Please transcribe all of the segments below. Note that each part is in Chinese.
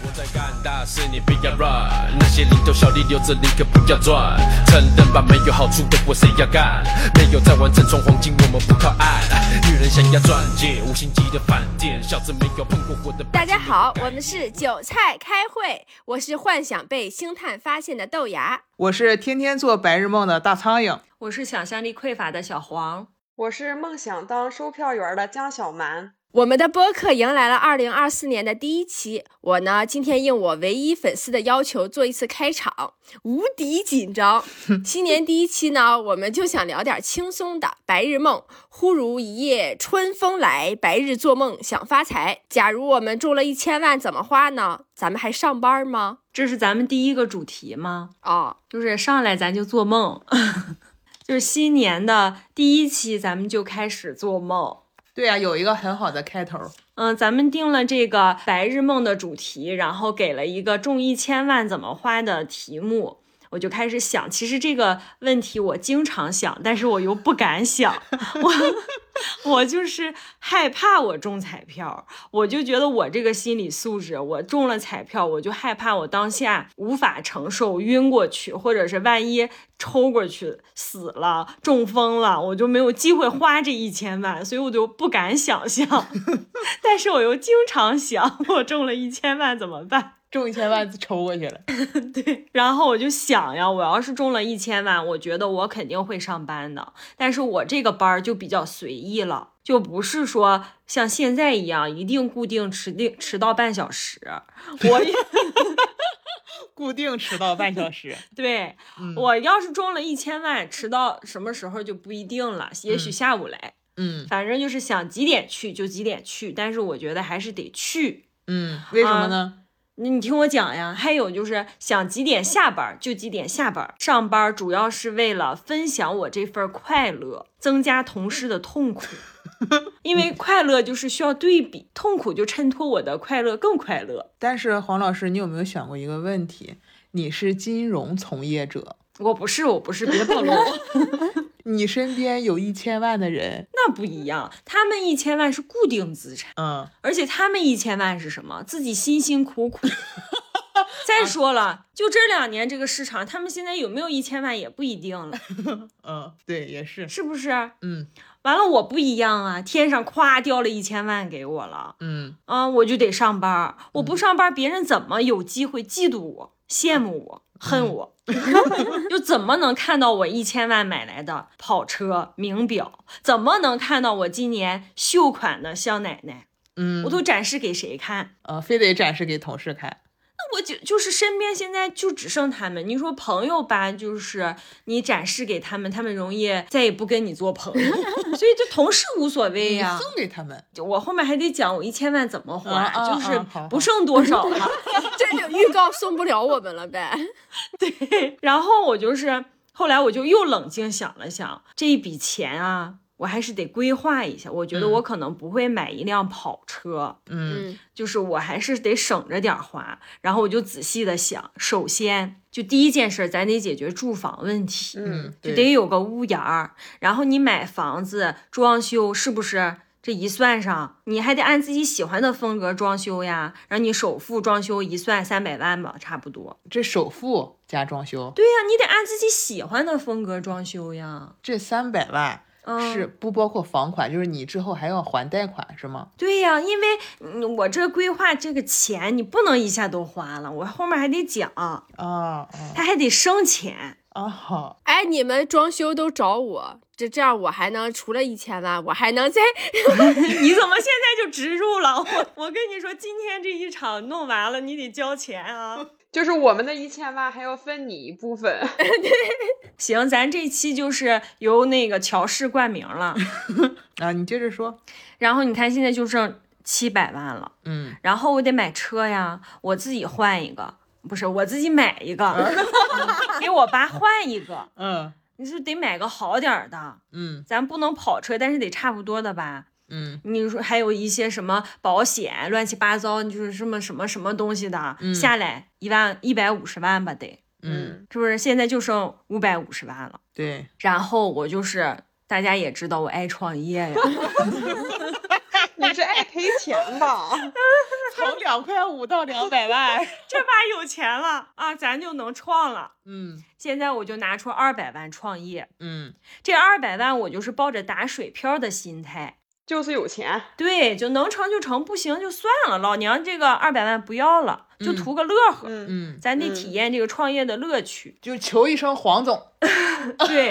我在干大事，你不要 run。那些零头小利留着，你可不要赚。承认吧，没有好处的活谁要干？没有在玩正宗黄金，我们不靠岸。女人想要钻戒，五星级的饭店，小子没有碰过火的。大家好，我们是韭菜开会，我是幻想被星探发现的豆芽，我是天天做白日梦的大苍蝇，我是想象力匮乏的小黄，我是梦想当售票员的江小蛮。我们的播客迎来了二零二四年的第一期，我呢今天应我唯一粉丝的要求做一次开场，无敌紧张。新年第一期呢，我们就想聊点轻松的，白日梦。忽如一夜春风来，白日做梦想发财。假如我们中了一千万，怎么花呢？咱们还上班吗？这是咱们第一个主题吗？哦，就是上来咱就做梦，就是新年的第一期，咱们就开始做梦。对呀、有一个很好的开头。嗯，咱们定了这个白日梦的主题，然后给了一个中一千万怎么花的题目，我就开始想，其实这个问题我经常想，但是我又不敢想，我我就是害怕我中彩票，我就觉得我这个心理素质，我中了彩票，我就害怕我当下无法承受，晕过去，或者是万一抽过去死了、中风了，我就没有机会花这一千万，所以我就不敢想象。但是我又经常想，我中了一千万怎么办？中一千万抽过去了，对，然后我就想呀，我要是中了一千万，我觉得我肯定会上班的。但是我这个班儿就比较随意了，就不是说像现在一样一定固定迟定迟到半小时。我也 固定迟到半小时。对、嗯我要是中了一千万，迟到什么时候就不一定了，也许下午来，嗯反正就是想几点去就几点去。但是我觉得还是得去。嗯，为什么呢？那你听我讲呀，还有就是想几点下班就几点下班，上班主要是为了分享我这份快乐，增加同事的痛苦。因为快乐就是需要对比，痛苦就衬托我的快乐更快乐。但是黄老师，你有没有想过一个问题？你是金融从业者，我不是，我不是，别暴露我。你身边有一千万的人，那不一样，他们一千万是固定资产，嗯，而且他们一千万是什么？自己辛辛苦苦。再说了，就这两年这个市场，他们现在有没有一千万也不一定了，嗯，对，也是，是不是？嗯完了，我不一样啊！天上咵掉了一千万给我了，嗯，啊，我就得上班儿。我不上班，别人怎么有机会嫉妒我、羡慕我、恨我？又怎么能看到我一千万买来的跑车、名表？怎么能看到我今年秀款的香奶奶？嗯，我都展示给谁看？呃，非得展示给同事看，那我就就是身边现在就只剩他们。你说朋友吧，就是你展示给他们，他们容易再也不跟你做朋友，所以就同事无所谓你呀、送给他们，就我后面还得讲我一千万怎么花，就是不剩多少了。这就预告送不了我们了呗。对然后我就是后来我就又冷静想了想，这一笔钱啊，我还是得规划一下。我觉得嗯我可能不会买一辆跑车，嗯嗯就是我还是得省着点儿花。然后我就仔细的想，首先就第一件事，咱得解决住房问题。嗯，就得有个屋檐儿，然后你买房子装修是不是？这一算上，你还得按自己喜欢的风格装修呀。然后你首付装修一算三百万吧，差不多。这首付加装修，对呀，你得按自己喜欢的风格装修呀。这三百万嗯，是不包括房款，就是你之后还要还贷款是吗？对呀，因为嗯我这规划这个钱，你不能一下都花了，我后面还得讲，啊啊它还得生钱。啊！好，哎，你们装修都找我，这这样我还能除了一千万，我还能再 你怎么现在就植入了？我我跟你说，今天这一场弄完了，你得交钱啊。就是我们的一千万还要分你一部分，行，咱这期就是由那个乔氏冠名了。啊，你接着说，然后你看，现在就剩七百万了，嗯然后我得买车呀，我自己换一个，不是我自己买一个，给我爸换一个。嗯你是得买个好点儿的，嗯咱不能跑车，但是得差不多的吧？嗯你说还有一些什么保险，乱七八糟，就是什么什么什么东西的，嗯下来一万一百五十万吧，得嗯，是不是？现在就剩五百五十万了。对，然后我就是大家也知道我爱创业呀 你是爱赔钱吧？从两块五到两百万。这把有钱了啊，咱就能创了。嗯现在我就拿出二百万创业，嗯这二百万我就是抱着打水漂的心态，就是有钱，对，就能成就成，不行就算了，老娘这个二百万不要了，就嗯图个乐呵，嗯，嗯，咱得嗯体验这个创业的乐趣。就求一声黄总。对，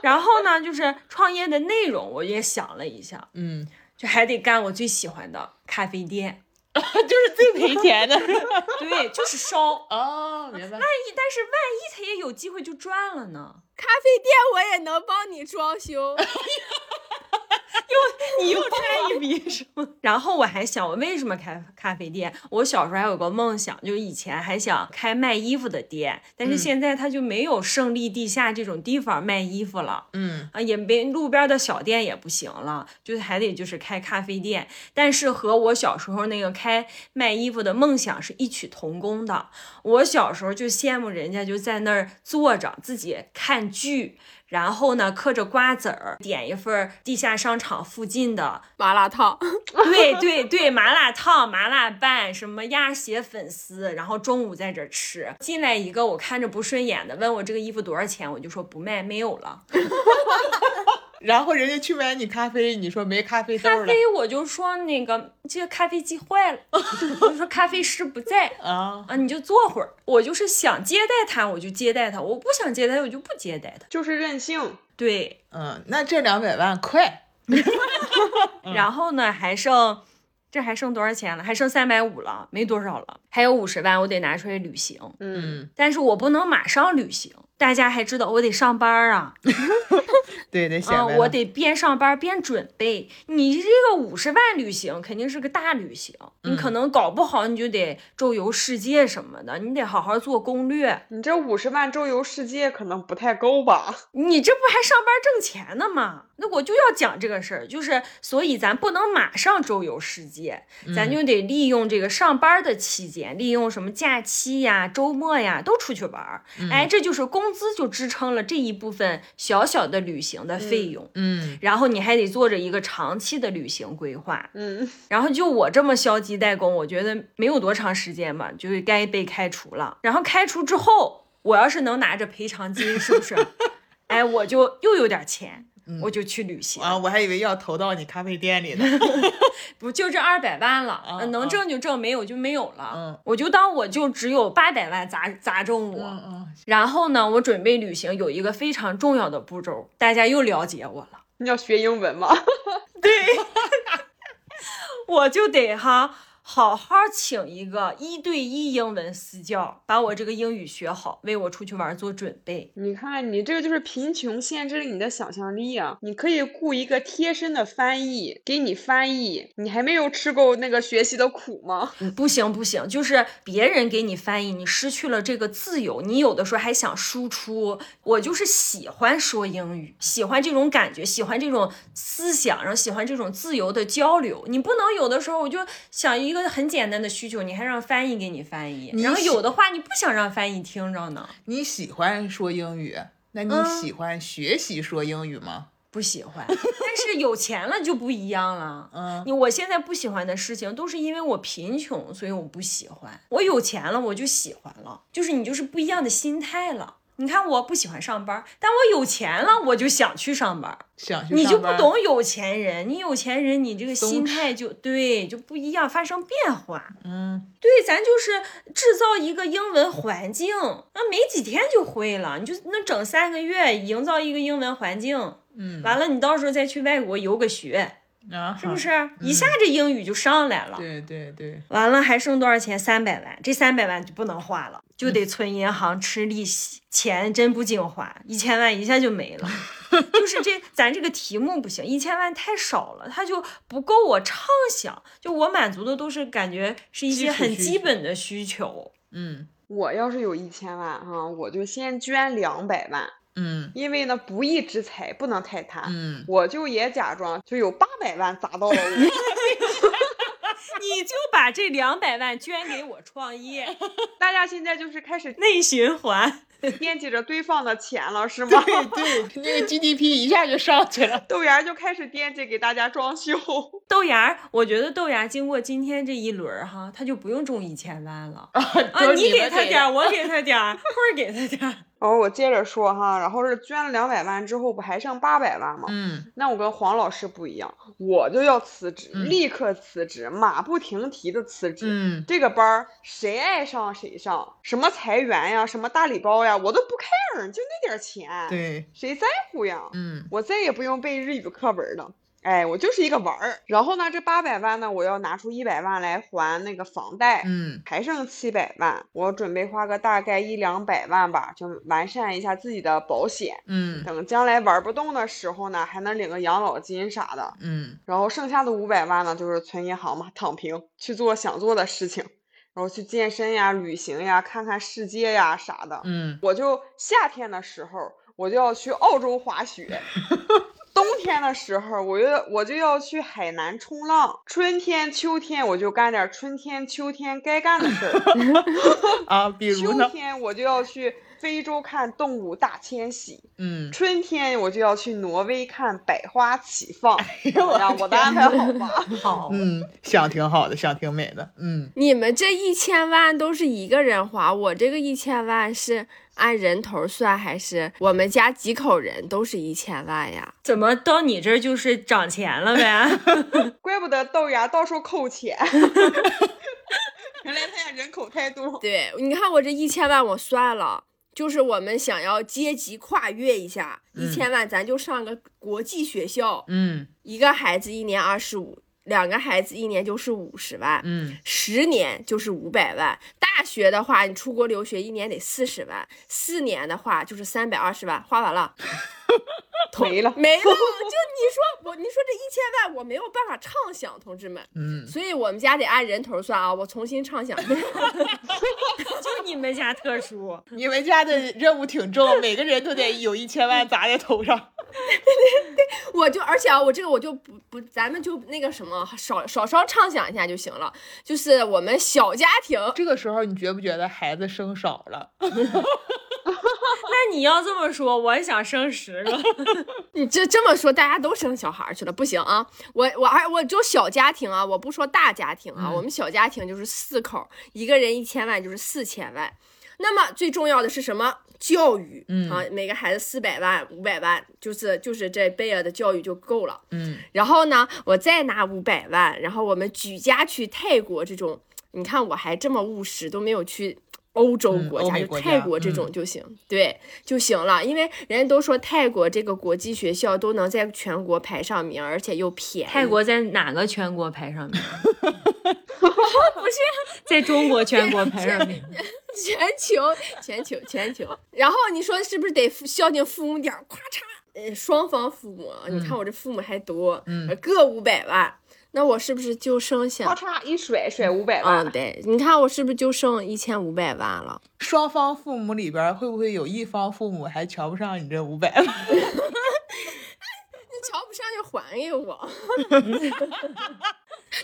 然后呢，就是创业的内容我也想了一下，嗯，就还得干我最喜欢的咖啡店，就是最赔钱的。对，就是烧。哦，明白。万一，但是万一他也有机会就赚了呢？咖啡店我也能帮你装修。你 又赚一笔是吗？然后我还想，我为什么开咖啡店？我小时候还有个梦想，就是以前还想开卖衣服的店，但是嗯现在它就没有胜利地下这种地方卖衣服了。嗯啊，也没路边的小店也不行了，就是还得就是开咖啡店，但是和我小时候那个开卖衣服的梦想是异曲同工的。我小时候就羡慕人家就在那儿坐着自己看剧，然后呢嗑着瓜子儿，点一份地下商场附近的，麻辣烫，对对对，麻辣烫、麻辣拌，什么鸭血粉丝，然后中午在这儿吃。进来一个我看着不顺眼的，问我这个衣服多少钱，我就说不卖，没有了。然后人家去买你咖啡，你说没咖啡豆了咖啡我就说那个这个咖啡机坏了，我就说咖啡师不在 啊？啊，你就坐会儿。我就是想接待他，我就接待他；我不想接待，我就不接待他。就是任性。对，嗯，那这两百万快。然后呢，还剩这还剩多少钱了？还剩三百五了，没多少了，还有五十万，我得拿出来旅行。嗯，嗯，但是我不能马上旅行，大家还知道我得上班啊，对，得显啊，摆了我得边上班边准备。你这个五十万旅行肯定是个大旅行，你可能搞不好你就得周游世界什么的，你得好好做攻略。你这五十万周游世界可能不太够吧？你这不还上班挣钱呢吗？那我就要讲这个事儿，就是所以咱不能马上周游世界，咱就得利用这个上班的期间，利用什么假期呀、周末呀，都出去玩儿。哎，这就是工资就支撑了这一部分小小的旅行的费用。嗯然后你还得做着一个长期的旅行规划，嗯，然后就我这么消极怠工，我觉得没有多长时间吧，就该被开除了。然后开除之后，我要是能拿着赔偿金，是不是？哎，我就又有点钱，我就去旅行，啊，我还以为要投到你咖啡店里呢。不就这二百万了？能挣就挣，没有就没有了。嗯我就当我就只有八百万砸砸中我。嗯然后呢，我准备旅行有一个非常重要的步骤，大家又了解我了。你要学英文吗？对我就得哈好好请一个一对一英文私教，把我这个英语学好，为我出去玩做准备。你看，你这个就是贫穷限制了你的想象力啊！你可以雇一个贴身的翻译给你翻译，你还没有吃够那个学习的苦吗？不行不行，就是别人给你翻译，你失去了这个自由。你有的时候还想输出，我就是喜欢说英语，喜欢这种感觉，喜欢这种思想，然后喜欢这种自由的交流。你不能有的时候我就想一个很简单的需求，你还让翻译给你翻译，然后有的话你不想让翻译听着呢。你喜欢说英语，那你嗯喜欢学习说英语吗？不喜欢，但是有钱了就不一样了。嗯你我现在不喜欢的事情，都是因为我贫穷，所以我不喜欢。我有钱了，我就喜欢了，就是你就是不一样的心态了。你看，我不喜欢上班，但我有钱了，我就想去上班。想去你就不懂有钱人，你有钱人，你这个心态就对就不一样，发生变化。嗯对，咱就是制造一个英文环境，那没几天就会了，你就那整三个月，营造一个英文环境。嗯，完了，你到时候再去外国游个学，啊，是不是？一下这英语就上来了。对对对，完了还剩多少钱？三百万，这三百万就不能花了，就得存银行吃利息，钱真不经花，一千万一下就没了。就是这咱这个题目不行，一千万太少了，它就不够我畅想。就我满足的都是感觉是一些很基本的需求。嗯我要是有一千万哈，我就先捐两百万，嗯因为呢不义之财不能太贪。嗯，我就也假装就有八百万砸到了我，你 你就把这两百万捐给我创业，大家现在就是开始内循环。惦记着对方的钱了，是吗？对对，那个 GDP 一下就上去了。豆芽就开始惦记给大家装修。豆芽，我觉得豆芽经过今天这一轮哈，他就不用中一千万了啊！你给他点儿，我给他点儿，或者给他点儿。哦，我接着说哈，然后是捐了两百万之后，不还剩八百万吗？嗯，那我跟黄老师不一样，我就要辞职，立刻辞职，马不停蹄的辞职。嗯，这个班儿谁爱上谁上，什么裁员呀，什么大礼包呀，我都不 care，就那点钱，对，谁在乎呀？嗯，我再也不用背日语课文了。哎，我就是一个玩儿，然后呢，这八百万呢，我要拿出一百万来还那个房贷，嗯，还剩七百万，我准备花个大概一两百万吧，就完善一下自己的保险，嗯，等将来玩不动的时候呢，还能领个养老金啥的，嗯，然后剩下的五百万呢，就是存银行嘛，躺平去做想做的事情，然后去健身呀、旅行呀、看看世界呀啥的，嗯，我就夏天的时候我就要去澳洲滑雪。冬天的时候，我就我就要去海南冲浪；春天、秋天，我就干点春天、秋天该干的事儿。啊，比如秋天我就要去非洲看动物大迁徙，嗯，春天我就要去挪威看百花齐放。哎怎么样？我的安排好吧？好，嗯，想挺好的，想挺美的，嗯。你们这一千万都是一个人花，我这个一千万是。按人头算还是我们家几口人都是一千万呀？怎么到你这儿就是涨钱了呗？怪不得豆芽到处扣钱，原来他家人口太多。对，你看我这一千万我算了，就是我们想要阶级跨越一下，一千万咱就上个国际学校，嗯，一个孩子一年二十五。两个孩子一年就是五十万，嗯，十年就是五百万。大学的话，你出国留学一年得四十万，四年的话就是三百二十万，花完了，没了，没了。就 你说我，你说这一千万我没有办法畅想，同志们，嗯，所以我们家得按人头算啊。我重新畅想，就你们家特殊，你们家的任务挺重，每个人都得有一千万砸在头上。我就而且啊，我这个我就不不，咱们就那个什么，少少稍畅想一下就行了。就是我们小家庭，这个时候你觉不觉得孩子生少了？那你要这么说，我也想生十个。你这这么说，大家都生小孩去了，不行啊！我我还我就小家庭啊，我不说大家庭啊，嗯、我们小家庭就是四口，一个人一千万就是四千万。那么最重要的是什么？教育，嗯啊，每个孩子四百万、五百万，就是就是这贝尔的教育就够了，嗯。然后呢，我再拿五百万，然后我们举家去泰国这种，你看我还这么务实，都没有去欧洲国家，嗯、就泰国这种就行，嗯、对就行了。因为人家都说泰国这个国际学校都能在全国排上名，而且又便宜。泰国在哪个全国排上名？不是在中国全国排上名。全球，全球，全球。然后你说是不是得孝敬父母点儿？咔嚓，呃，双方父母，你看我这父母还多，嗯，各五百万，那我是不是就剩下？咔嚓一甩，甩五百万。嗯，对，你看我是不是就剩一千五百万了？双方父母里边会不会有一方父母还瞧不上你这五百万？你瞧不上就还给我。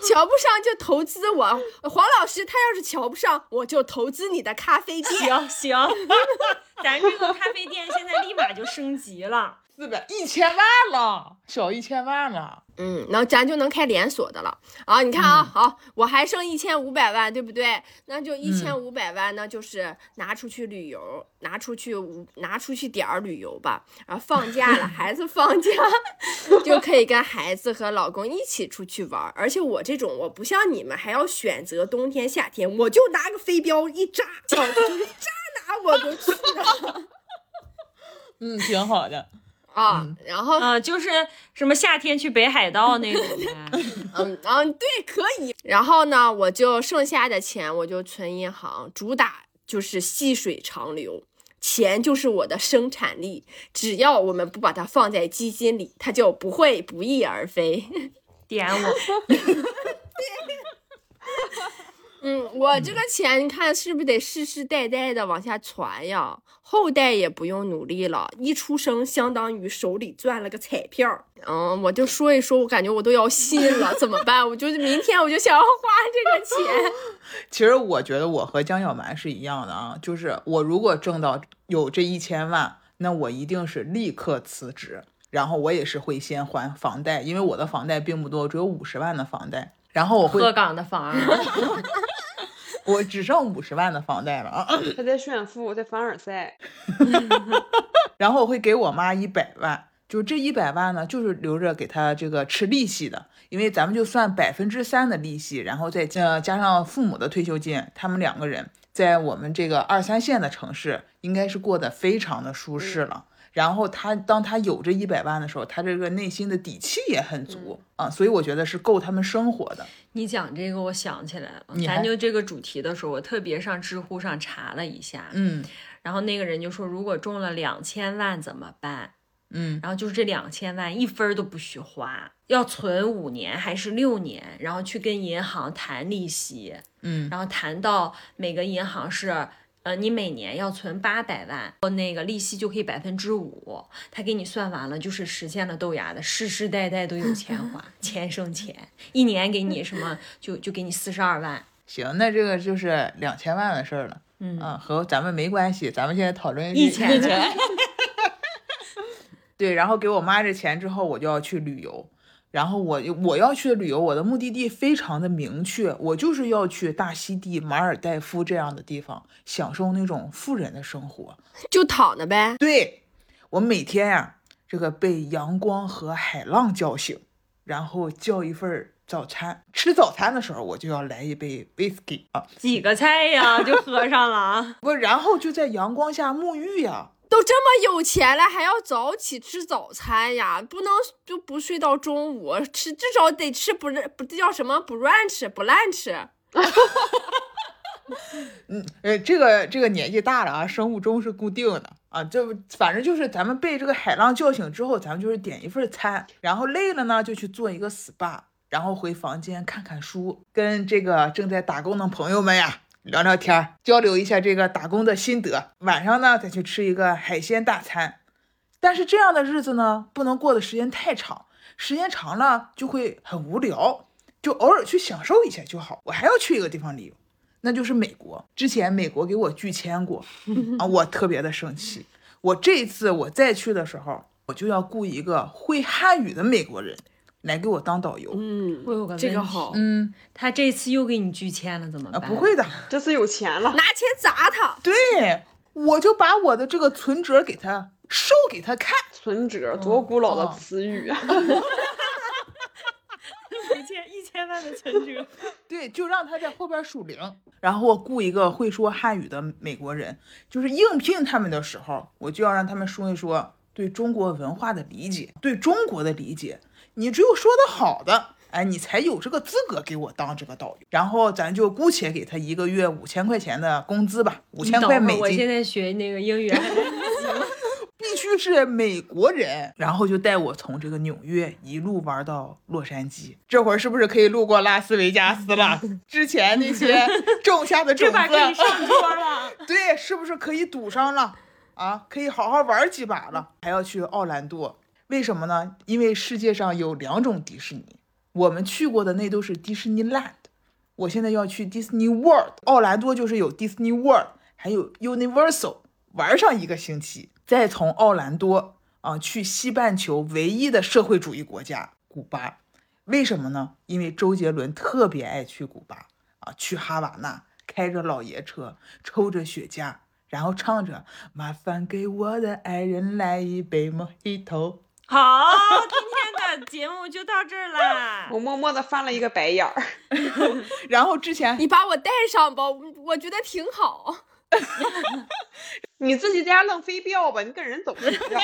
瞧不上就投资我，黄老师他要是瞧不上，我就投资你的咖啡店。行行，咱这个咖啡店现在立马就升级了，四百一千万了，小一千万了。嗯，然后咱就能开连锁的了啊！你看啊，嗯、好，我还剩一千五百万，对不对？那就一千五百万，那就是拿出去旅游，拿出去五，拿出去点儿旅游吧。然后放假了，孩子放假 就可以跟孩子和老公一起出去玩。而且我这种，我不像你们还要选择冬天夏天，我就拿个飞镖一扎，就是扎哪我都去了。嗯，挺好的。啊，嗯、然后啊，就是什么夏天去北海道那种呗。嗯嗯，对，可以。然后呢，我就剩下的钱我就存银行，主打就是细水长流，钱就是我的生产力，只要我们不把它放在基金里，它就不会不翼而飞。点我。嗯，我这个钱你看是不是得世世代代的往下传呀？后代也不用努力了，一出生相当于手里攥了个彩票。嗯，我就说一说，我感觉我都要信了，怎么办？我就是明天我就想要花这个钱。其实我觉得我和江小蛮是一样的啊，就是我如果挣到有这一千万，那我一定是立刻辞职，然后我也是会先还房贷，因为我的房贷并不多，只有五十万的房贷，然后我会鹤岗的房，我只剩五十万的房贷了啊，他在炫富，在凡尔赛。然后我会给我妈一百万，就这一百万呢，就是留着给她这个吃利息的，因为咱们就算百分之三的利息，然后再加加上父母的退休金，他们两个人在我们这个二三线的城市，应该是过得非常的舒适了。然后他当他有这一百万的时候，他这个内心的底气也很足、啊，所以我觉得是够他们生活的。你讲这个，我想起来了，你还咱就这个主题的时候，我特别上知乎上查了一下，嗯然后那个人就说，如果中了两千万怎么办？嗯，然后就是这两千万一分儿都不许花，要存五年还是六年，然后去跟银行谈利息，嗯然后谈到每个银行是。呃，你每年要存八百万，那个利息就可以百分之五，他给你算完了，就是实现了豆芽的世世代代都有钱花，钱生钱，一年给你什么就就给你四十二万，行，那这个就是两千万的事儿了。嗯啊，和咱们没关系，咱们现在讨论一千的。对，然后给我妈这钱之后，我就要去旅游。然后我我要去的旅游，我的目的地非常的明确，我就是要去大溪地、马尔代夫这样的地方，享受那种富人的生活。就躺着呗。对我每天呀、这个被阳光和海浪叫醒，然后叫一份儿早餐。吃早餐的时候，我就要来一杯 whisky 啊，几个菜呀就喝上了啊。不，然后就在阳光下沐浴呀。都这么有钱了，还要早起吃早餐呀？不能就不睡到中午吃，至少得吃不是不这叫什么不乱吃不烂吃。嗯，呃，这个这个年纪大了啊，生物钟是固定的啊，这反正就是咱们被这个海浪叫醒之后，咱们就是点一份餐，然后累了呢就去做一个 SPA，然后回房间看看书，跟这个正在打工的朋友们呀聊聊天儿，交流一下这个打工的心得。晚上呢再去吃一个海鲜大餐，但是这样的日子呢不能过的时间太长，时间长了就会很无聊，就偶尔去享受一下就好。我还要去一个地方旅游。那就是美国。之前美国给我拒签过 啊，我特别的生气。我这一次我再去的时候，我就要雇一个会汉语的美国人来给我当导游。嗯，我有个这个好，嗯他这次又给你拒签了，怎么啊，办？不会的，这次有钱了，拿钱砸他。对我就把我的这个存折给他收给他看。存折多古老的哦词语啊！一千一千万的存折。对，就让他在后边数零，然后我雇一个会说汉语的美国人，就是应聘他们的时候，我就要让他们说一说对中国文化的理解，对中国的理解。你只有说的好的，哎，你才有这个资格给我当这个导游。然后咱就姑且给他一个月五千块钱的工资吧，五千块美金我现，在学那个英语？必须是美国人。然后就带我从这个纽约一路玩到洛杉矶，这会儿是不是可以路过拉斯维加斯了？之前那些 种下的种这把可以子。上桌了。对，是不是可以赌上了啊？可以好好玩几把了，还要去奥兰多，为什么呢？因为世界上有两种迪士尼，我们去过的那都是迪士尼 land，我现在要去 Disney World，奥兰多就是有 Disney World，还有 Universal，玩上一个星期，再从奥兰多啊去西半球唯一的社会主义国家古巴。为什么呢？因为周杰伦特别爱去古巴啊，去哈瓦那开着老爷车，抽着雪茄，然后唱着“麻烦给我的爱人来一杯莫吉托好，今天的节目就到这儿啦。我默默的翻了一个白眼儿。”。然后之前你把我带上吧，我我觉得挺好。你自己在家扔飞镖吧，你跟人走不一样。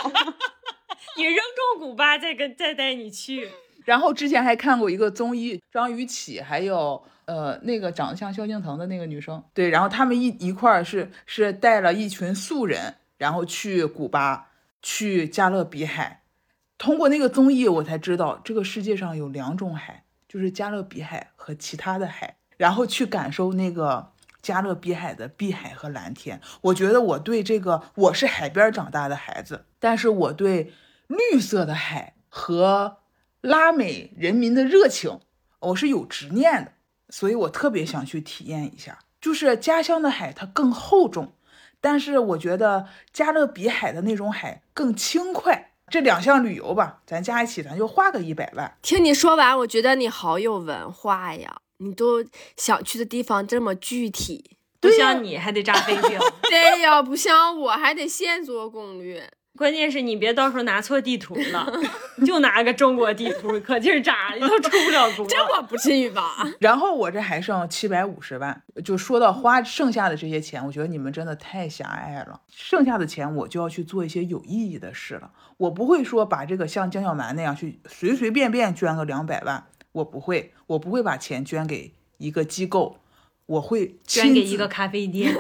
你扔中古巴，再跟再带你去。然后之前还看过一个综艺，张雨绮还有呃那个长得像萧敬腾的那个女生，对，然后他们一一块儿是是带了一群素人，然后去古巴，去加勒比海。通过那个综艺，我才知道这个世界上有两种海，就是加勒比海和其他的海，然后去感受那个加勒比海的碧海和蓝天。我觉得我对这个我是海边长大的孩子，但是我对绿色的海和拉美人民的热情，我是有执念的，所以我特别想去体验一下。就是家乡的海，它更厚重，但是我觉得加勒比海的那种海更轻快。这两项旅游吧，咱加一起，咱就花个一百万。听你说完，我觉得你好有文化呀，你都想去的地方这么具体。不像你还得扎飞机，对呀，不像我还得现做攻略。关键是你别到时候拿错地图了，就拿个中国地图，可劲儿扎，你都出不了国。这我不至于吧？然后我这还剩七百五十万，就说到花剩下的这些钱，我觉得你们真的太狭隘了。剩下的钱我就要去做一些有意义的事了。我不会说把这个像江小蛮那样去随随便便捐个两百万，我不会，我不会把钱捐给一个机构。我会捐给一个咖啡店，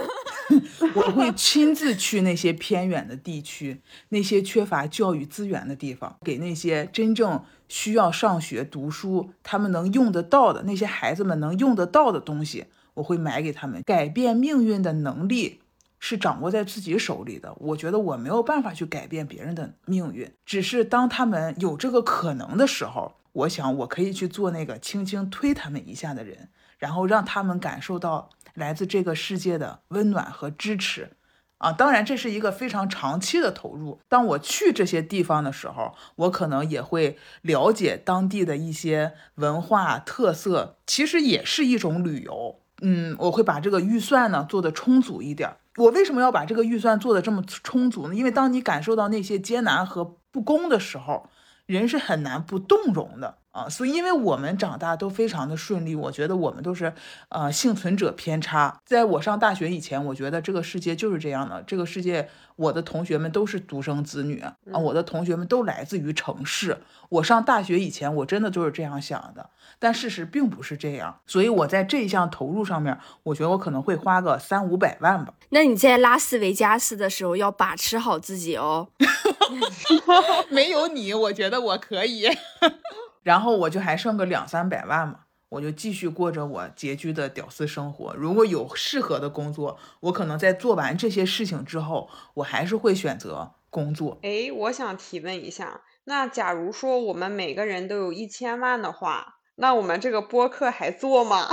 我会亲自去那些偏远的地区，那些缺乏教育资源的地方，给那些真正需要上学读书，他们能用得到的那些孩子们能用得到的东西，我会买给他们。改变命运的能力是掌握在自己手里的，我觉得我没有办法去改变别人的命运，只是当他们有这个可能的时候，我想我可以去做那个轻轻推他们一下的人。然后让他们感受到来自这个世界的温暖和支持，啊，当然这是一个非常长期的投入。当我去这些地方的时候，我可能也会了解当地的一些文化特色，其实也是一种旅游。嗯，我会把这个预算呢做得充足一点。我为什么要把这个预算做得这么充足呢？因为当你感受到那些艰难和不公的时候，人是很难不动容的。啊，所以因为我们长大都非常的顺利，我觉得我们都是，呃，幸存者偏差。在我上大学以前，我觉得这个世界就是这样的。这个世界，我的同学们都是独生子女啊，我的同学们都来自于城市。我上大学以前，我真的就是这样想的，但事实并不是这样。所以我在这一项投入上面，我觉得我可能会花个三五百万吧。那你在拉斯维加斯的时候要把持好自己哦。没有你，我觉得我可以。然后我就还剩个两三百万嘛，我就继续过着我拮据的屌丝生活。如果有适合的工作，我可能在做完这些事情之后，我还是会选择工作。哎，我想提问一下，那假如说我们每个人都有一千万的话，那我们这个播客还做吗？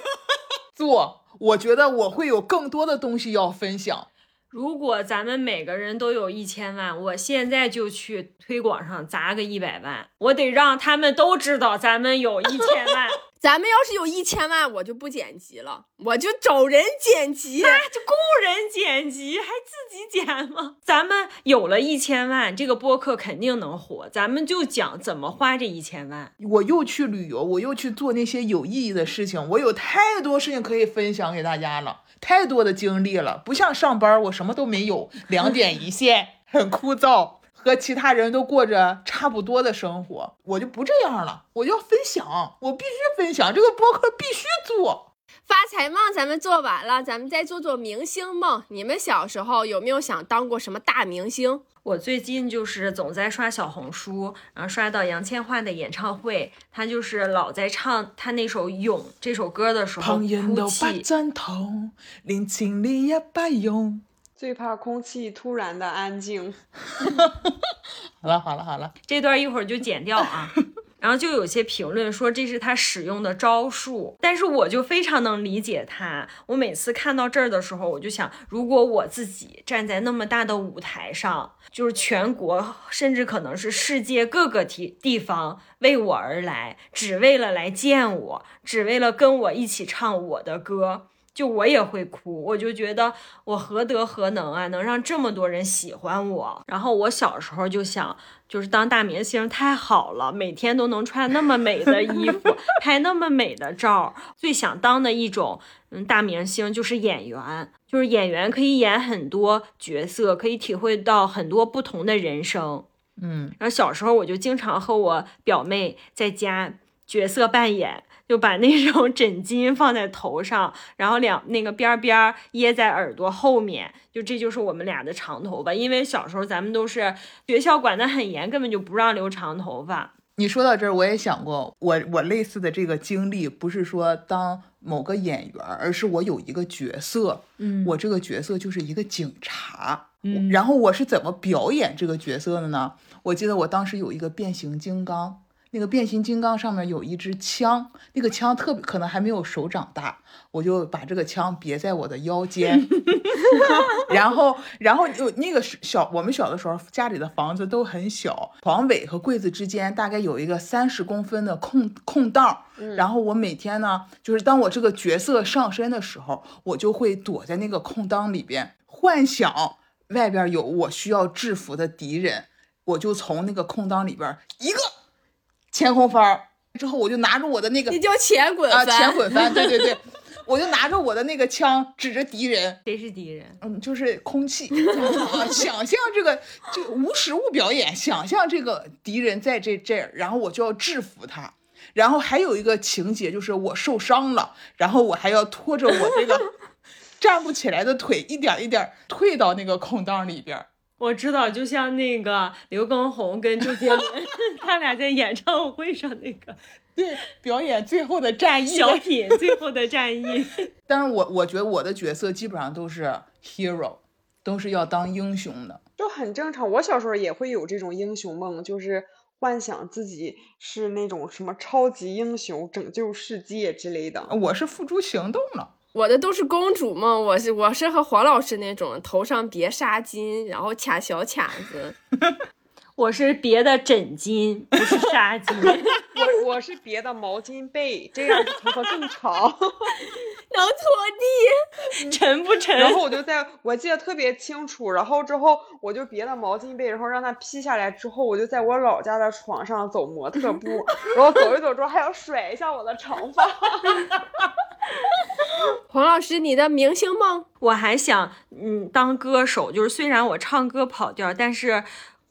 做，我觉得我会有更多的东西要分享。如果咱们每个人都有一千万，我现在就去推广上砸个一百万，我得让他们都知道咱们有一千万。咱们要是有一千万，我就不剪辑了，我就找人剪辑，那就雇人剪辑，还自己剪吗？咱们有了一千万，这个播客肯定能火。咱们就讲怎么花这一千万。我又去旅游，我又去做那些有意义的事情，我有太多事情可以分享给大家了。太多的精力了，不像上班，我什么都没有，两点一线，很枯燥，和其他人都过着差不多的生活，我就不这样了，我要分享，我必须分享，这个播客必须做。发财梦咱们做完了，咱们再做做明星梦。你们小时候有没有想当过什么大明星？我最近就是总在刷小红书，然后刷到杨千嬅的演唱会，她就是老在唱她那首《勇》这首歌的时候哭泣。最怕空气突然的安静。好了好了好了，这段一会儿就剪掉啊。然后就有些评论说这是他使用的招数，但是我就非常能理解他。我每次看到这儿的时候，我就想，如果我自己站在那么大的舞台上，就是全国甚至可能是世界各个地地方为我而来，只为了来见我，只为了跟我一起唱我的歌。就我也会哭，我就觉得我何德何能啊，能让这么多人喜欢我。然后我小时候就想，就是当大明星太好了，每天都能穿那么美的衣服，拍那么美的照。最想当的一种，嗯，大明星就是演员，就是演员可以演很多角色，可以体会到很多不同的人生。嗯，然后小时候我就经常和我表妹在家角色扮演。就把那种枕巾放在头上，然后两那个边边掖在耳朵后面，就这就是我们俩的长头发。因为小时候咱们都是学校管得很严，根本就不让留长头发。你说到这儿，我也想过，我我类似的这个经历，不是说当某个演员，而是我有一个角色，嗯我这个角色就是一个警察，嗯然后我是怎么表演这个角色的呢？我记得我当时有一个变形金刚，那个变形金刚上面有一支枪，那个枪特别可能还没有手掌大，我就把这个枪别在我的腰间，然后然后就那个是小我们小的时候家里的房子都很小，床尾和柜子之间大概有一个三十公分的空空档，然后我每天呢，就是当我这个角色上身的时候，我就会躲在那个空档里边，幻想外边有我需要制服的敌人，我就从那个空档里边一个前空翻儿，之后我就拿着我的那个那叫前滚啊翻。前滚翻，对对对，我就拿着我的那个枪指着敌人，谁是敌人？嗯，就是空气，啊 想象这个就无实物表演，想象这个敌人在这这儿，然后我就要制服他。然后还有一个情节就是我受伤了，然后我还要拖着我这个 站不起来的腿，一点一点退到那个空档里边儿。我知道，就像那个刘畊宏跟周杰伦，他俩在演唱会上那个对，表演最后的战役。小品《最后的战役》。但是我我觉得我的角色基本上都是 hero，都是要当英雄的。就很正常。我小时候也会有这种英雄梦，就是幻想自己是那种什么超级英雄，拯救世界之类的。我是付诸行动了。我的都是公主梦，我是我是和黄老师那种头上别纱巾，然后卡小卡子。我是别的枕巾，不是纱巾。我我是别的毛巾被，这样头发更长。能拖地，沉不沉？然后我就在我记得特别清楚，然后之后我就别的毛巾被，然后让它披下来之后，我就在我老家的床上走模特步，然后走一走之后还要甩一下我的长发。黄老师，你的明星梦？我还想，嗯，当歌手，就是虽然我唱歌跑调，但是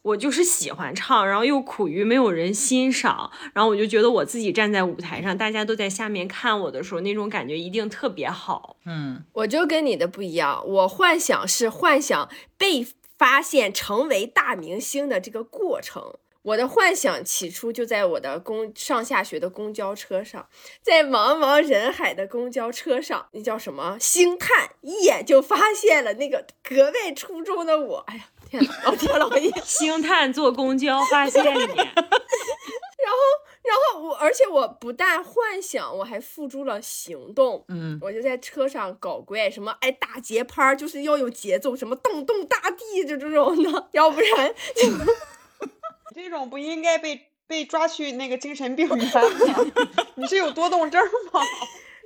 我就是喜欢唱，然后又苦于没有人欣赏，然后我就觉得我自己站在舞台上，大家都在下面看我的时候，那种感觉一定特别好。嗯，我就跟你的不一样，我幻想是幻想被发现成为大明星的这个过程。我的幻想起初就在我的公上下学的公交车上，在茫茫人海的公交车上，那叫什么星探，一眼就发现了那个格外出众的我。哎呀，天哪，老天老爷！星探坐公交发现你，然后然后我，而且我不但幻想，我还付诸了行动。嗯，我就在车上搞怪，什么哎打节拍，就是要有节奏，什么动动大地就这种的，要不然就 这种不应该被被抓去那个精神病院吗？你是有多动症吗？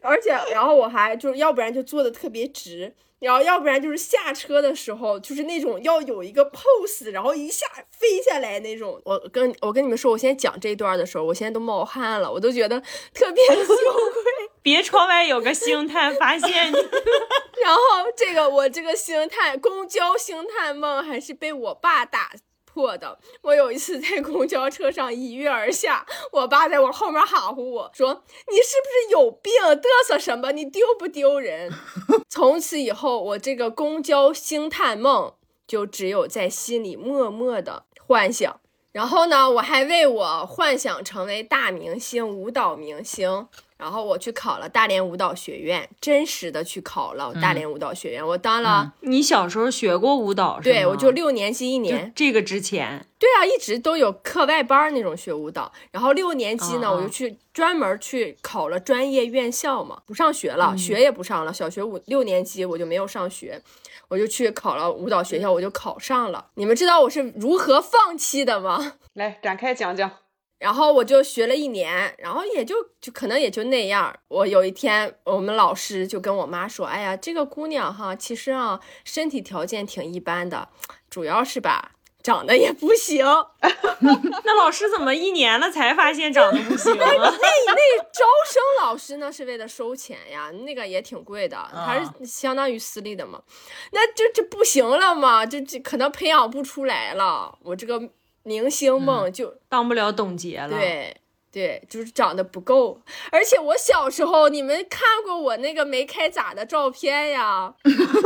而且然后我还就是要不然就坐的特别直，然后要不然就是下车的时候就是那种要有一个 pose，然后一下飞下来那种。我跟我跟你们说，我现在讲这段的时候，我现在都冒汗了，我都觉得特别羞愧。别窗外有个星探发现你。然后这个我这个星探公交星探梦还是被我爸打破的。我有一次在公交车上一跃而下，我爸在我后面哈呼我说：“你是不是有病？嘚瑟什么？你丢不丢人？” 从此以后，我这个公交星探梦就只有在心里默默的幻想。然后呢，我还为我幻想成为大明星、舞蹈明星。然后我去考了大连舞蹈学院，真实的去考了大连舞蹈学院。我当了，你小时候学过舞蹈是吗？对我就六年级一年，这个之前，对啊，一直都有课外班儿那种学舞蹈。然后六年级呢，我就去专门去考了专业院校嘛，不上学了，嗯学也不上了。小学五六年级我就没有上学，我就去考了舞蹈学校，我就考上了。你们知道我是如何放弃的吗？来展开讲讲。然后我就学了一年，然后也就就可能也就那样。我有一天，我们老师就跟我妈说：“哎呀，这个姑娘哈，其实啊，身体条件挺一般的，主要是吧，长得也不行。那老师怎么一年了才发现长得不行啊？那那招生老师呢是为了收钱呀，那个也挺贵的，还是相当于私立的嘛。那这这不行了嘛，这这可能培养不出来了。我这个明星梦就、当不了董洁了。，对对，就是长得不够。而且我小时候，你们看过我那个没开咋的照片呀？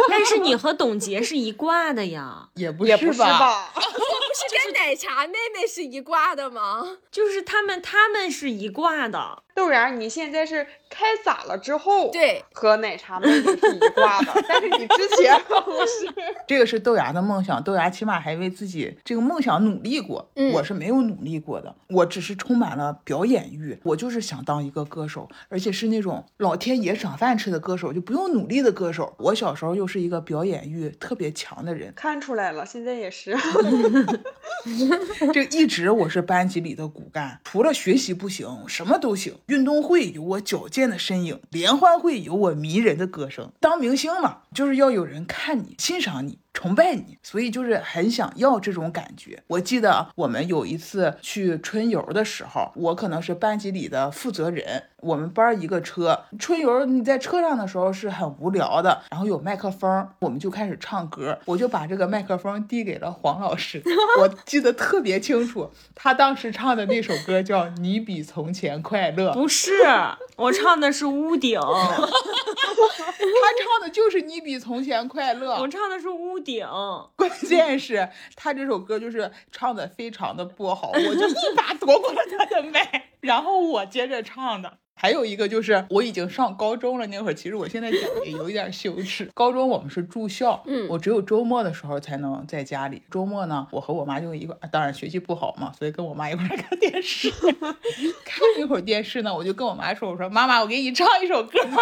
但是你和董洁是一挂的呀。也不也不是吧？我不？是跟奶茶妹妹是一挂的吗？就是他们他们是一挂的，豆芽，你现在是开咋了之后，对，和奶茶妹妹是一挂的，但是你之前 不是。这个是豆芽的梦想，豆芽起码还为自己这个梦想努力过。嗯我是没有努力过的，我只是充满了表演欲。我就是想当一个歌手，而且是那种老天爷赏饭吃的歌手，就不用努力的歌手。我小时候又是一个表演欲特别强的人，看出来了，现在也是。这一直我是班级里的骨干，除了学习不行，什么都行。运动会有我矫健的身影，联欢会有我迷人的歌声。当明星嘛，就是要有人看你、欣赏你、崇拜你，所以就是很想要这种感觉。我记得我们有一次去春游的时候，我可能是班级里的负责人，我们班一个车，春游你在车上的时候是很无聊的，然后有麦克风，我们就开始唱歌，我就把这个麦克风递给了黄老师，我记得特别清楚，他当时唱的那首歌叫《你比从前快乐》，不是 我唱的是屋顶，他唱的就是《你比从前快乐》，我唱的是屋顶。关键是他这首歌就是唱的非常的不好，我就一把夺过了他的 麦，然后我接着唱的。还有一个就是我已经上高中了，那会儿其实我现在讲也有一点羞耻。高中我们是住校，嗯我只有周末的时候才能在家里。周末呢，我和我妈就一块，当然学习不好嘛，所以跟我妈一块看电视。看一会儿电视呢，我就跟我妈说：“我说妈妈，我给你唱一首歌吧。”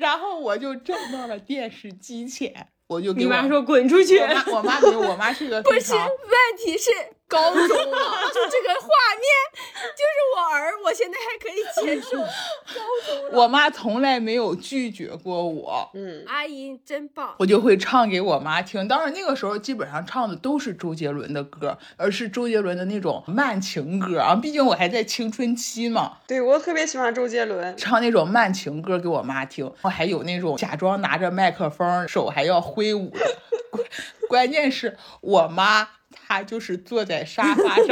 然后我就站到了电视机前，我就给我你妈说滚出去我，妈我妈没有，我妈是个 不是，问题是高中了，就这个画面，就是我儿，我现在还可以接受。高中了，我妈从来没有拒绝过我，嗯，阿姨真棒。我就会唱给我妈听。当然那个时候基本上唱的都是周杰伦的歌，而是周杰伦的那种慢情歌啊，毕竟我还在青春期嘛，对我特别喜欢周杰伦。唱那种慢情歌给我妈听。我还有那种假装拿着麦克风，手还要挥舞的。关关键是我妈她就是坐在沙发上。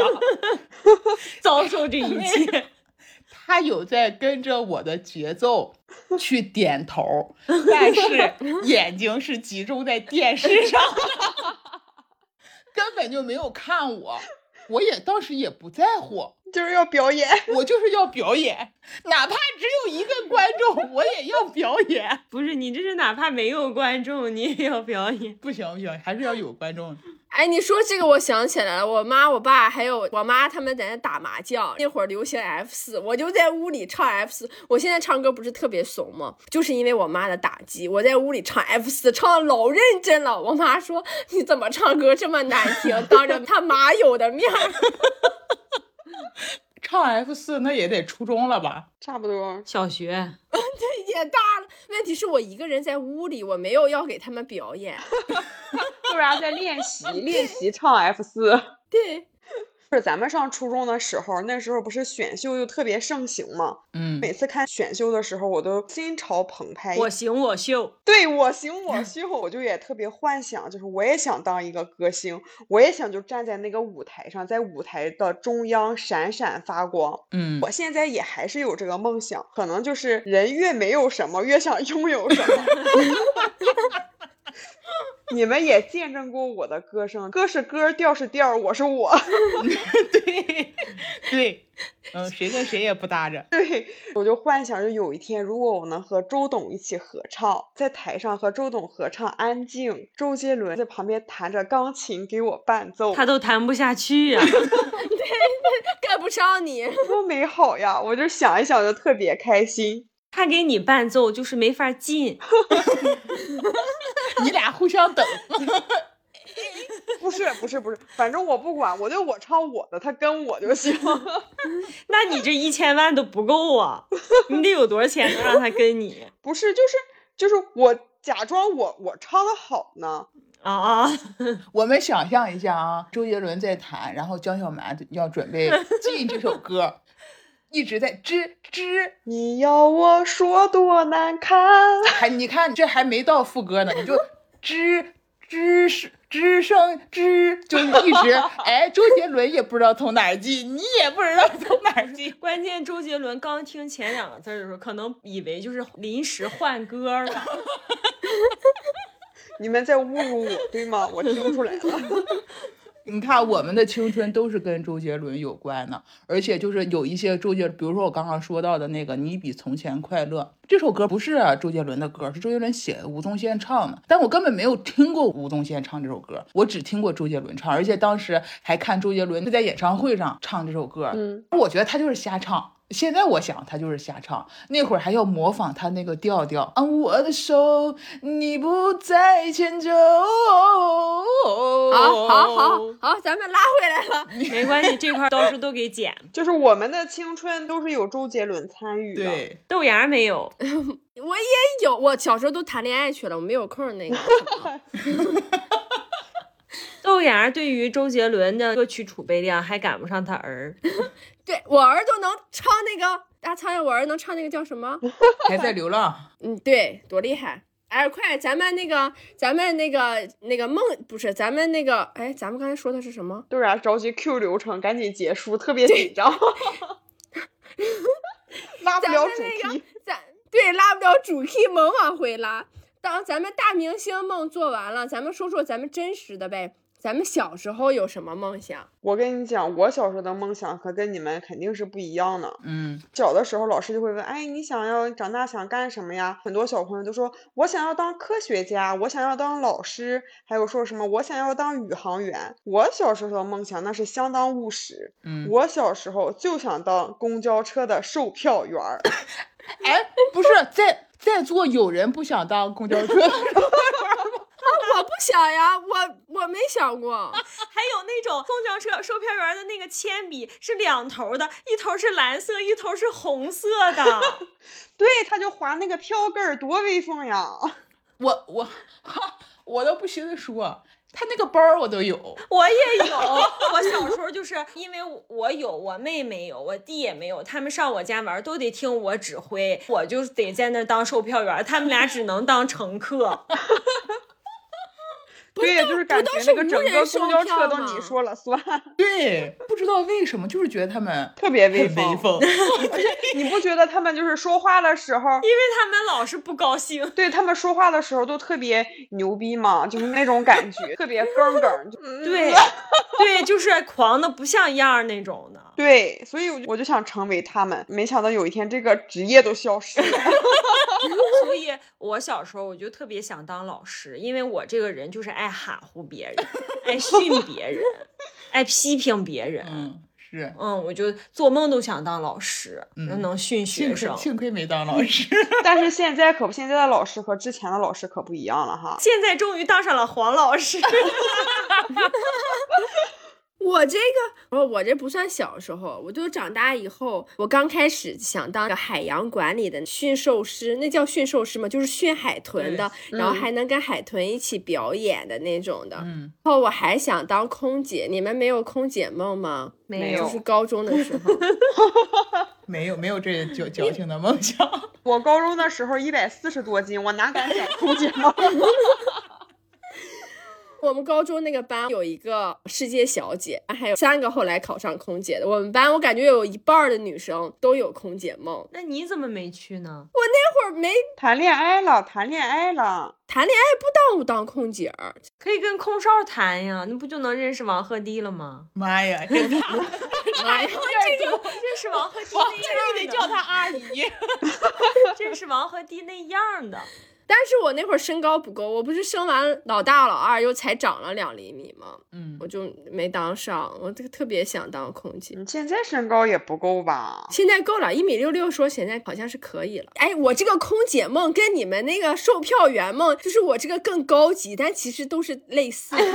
遭受这一切。他有在跟着我的节奏去点头，但是 眼睛是集中在电视上，根本就没有看我。我也当时也不在乎，就是要表演，我就是要表演，哪怕只有一个观众，我也要表演。不是你这是哪怕没有观众，你也要表演。不行不行，还是要有观众。哎，你说这个，我想起来了，我妈、我爸还有我妈他们在那打麻将，那会儿流行 F 四，我就在屋里唱 F 四。我现在唱歌不是特别怂吗？就是因为我妈的打击，我在屋里唱 F 四，唱的老认真了。我妈说你怎么唱歌这么难听，当着他妈友的面儿。唱 F 四那也得初中了吧？差不多。小学 也大了，问题是我一个人在屋里，我没有要给他们表演。不然在练习练习唱 F 四。对，是咱们上初中的时候，那时候不是选秀又特别盛行嘛？嗯，每次看选秀的时候，我都心潮澎湃。我行我秀，对我行我秀，我就也特别幻想，就是我也想当一个歌星，我也想就站在那个舞台上，在舞台的中央闪闪发光。嗯，我现在也还是有这个梦想，可能就是人越没有什么，越想拥有什么。你们也见证过我的歌声，歌是歌，调是调，我是我。对对，嗯，谁跟谁也不搭着。对，我就幻想着有一天，如果我能和周董一起合唱，在台上和周董合唱《安静》，周杰伦在旁边弹着钢琴给我伴奏，他都弹不下去呀、对跟不上你。多美好呀！我就想一想就特别开心。他给你伴奏就是没法进，你俩互相等。不是不是不是，反正我不管，我就我唱我的，他跟我就行。那你这一千万都不够啊！你得有多少钱能让他跟你不是，就是就是我假装我我唱的好呢。啊啊？我们想象一下啊，周杰伦在弹，然后江小蛮要准备进这首歌，一直在吱吱，你要我说多难看？还你看这还没到副歌呢，你就吱吱是吱声吱，就一直 哎，周杰伦也不知道从哪儿进，你也不知道从哪儿进。关键周杰伦刚听前两个字儿的时候，可能以为就是临时换歌了。你们在侮辱我，对吗？我听出来了。你看，我们的青春都是跟周杰伦有关的，而且就是有一些周杰，比如说我刚刚说到的那个《你比从前快乐》这首歌，不是周杰伦的歌，是周杰伦写的，吴宗宪唱的。但我根本没有听过吴宗宪唱这首歌，我只听过周杰伦唱，而且当时还看周杰伦在演唱会上唱这首歌。嗯，我觉得他就是瞎唱。现在我想，他就是瞎唱。那会儿还要模仿他那个调调啊，我的手你不再牵着。好好好好，咱们拉回来了。没关系，这块到时候都给剪。就是我们的青春都是有周杰伦参与的。对，豆芽没有，我也有，我小时候都谈恋爱去了，我没有空那个。豆芽对于周杰伦的歌曲储备量还赶不上他儿。对我儿都能唱那个大苍蝇，我儿能唱那个叫什么？还在流浪。嗯，对，多厉害！哎，快，咱们那个，咱们那个那个梦不是，咱们那个，哎，咱们刚才说的是什么？对啊，着急 Q 流程，赶紧结束，特别紧张，拉不了主咱那个题。，咱对拉不了主题，猛往回拉。当咱们大明星梦做完了，咱们说说咱们真实的呗。咱们小时候有什么梦想？我跟你讲，我小时候的梦想可跟你们肯定是不一样的。嗯，小的时候，老师就会问：“哎，你想要长大想干什么呀？”很多小朋友都说：“我想要当科学家，我想要当老师，还有说什么我想要当宇航员。”我小时候的梦想那是相当务实。嗯我小时候就想当公交车的售票员儿。哎，不是在在座有人不想当公交车的我不想呀，我我没想过。还有那种公交车售票员的那个铅笔是两头的，一头是蓝色，一头是红色的。对，他就划那个票根儿，多威风呀！我我哈，我都不寻思说，他那个包我都有。我也有，我小时候就是因为我有，我妹没有，我弟也没有，他们上我家玩都得听我指挥，我就得在那当售票员，他们俩只能当乘客。对呀，就是感觉那个整个公交车都你说了算，对，不知道为什么，就是觉得他们特别威风。你不觉得他们就是说话的时候，因为他们老是不高兴。对他们说话的时候都特别牛逼嘛，就是那种感觉，特别梗梗。就嗯对，对，就是狂的不像样那种的。对，所以我就我就想成为他们，没想到有一天这个职业都消失了。所以我小时候我就特别想当老师，因为我这个人就是爱含糊别人，爱训别人，爱批评别人。嗯，是，嗯，我就做梦都想当老师，嗯能训学生。幸亏没当老师。但是现在可不，现在的老师和之前的老师可不一样了哈。现在终于当上了黄老师。我这个，哦，我这不算小时候，我就长大以后，我刚开始想当个海洋馆里的驯兽师，那叫驯兽师吗？就是驯海豚的，然后还能跟海豚一起表演的那种的。嗯，然后我还想当空姐，你们没有空姐梦吗？没有就是高中的时候。没有没有这矫矫情的梦想。我高中的时候一百四十多斤，我哪敢想空姐梦？我们高中那个班有一个世界小姐，还有三个后来考上空姐的。我们班我感觉有一半儿的女生都有空姐梦。那你怎么没去呢？我那会儿没谈恋爱了，谈恋爱了。谈恋爱，不耽误当空姐儿。可以跟空少谈呀，那不就能认识王鹤棣了吗？妈呀，这个哎 呀，这个认识王鹤棣这样的，得叫他阿姨。认识王鹤棣那样的。但是我那会儿身高不够，我不是生完老大老二又才长了两厘米吗？嗯，我就没当上。我这个特别想当空姐。你现在身高也不够吧？现在够了，一米六六，说现在好像是可以了。哎，我这个空姐梦跟你们那个售票员梦，就是我这个更高级，但其实都是类似的。